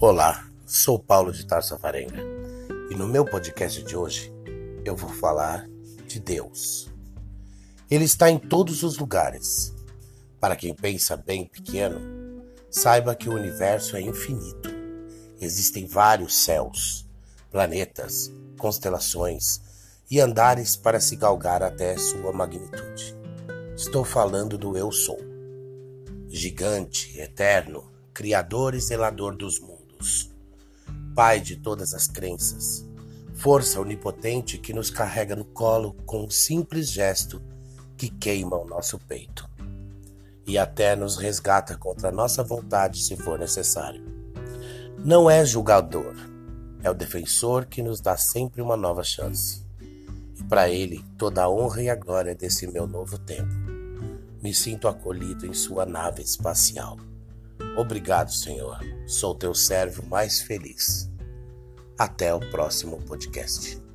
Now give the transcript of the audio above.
Olá, sou Paulo de Tarso Varenga e no meu podcast de hoje eu vou falar de Deus. Ele está em todos os lugares. Para quem pensa bem pequeno, saiba que o universo é infinito. Existem vários céus, planetas, constelações e andares para se galgar até sua magnitude. Estou falando do Eu Sou, gigante, eterno, criador e zelador dos mundos Deus, Pai de todas as crenças, força onipotente que nos carrega no colo com um simples gesto que queima o nosso peito e até nos resgata contra a nossa vontade se for necessário. Não é julgador, é o defensor que nos dá sempre uma nova chance. E para ele, toda a honra e a glória desse meu novo tempo. Me sinto acolhido em sua nave espacial. Obrigado, Senhor. Sou teu servo mais feliz. Até o próximo podcast.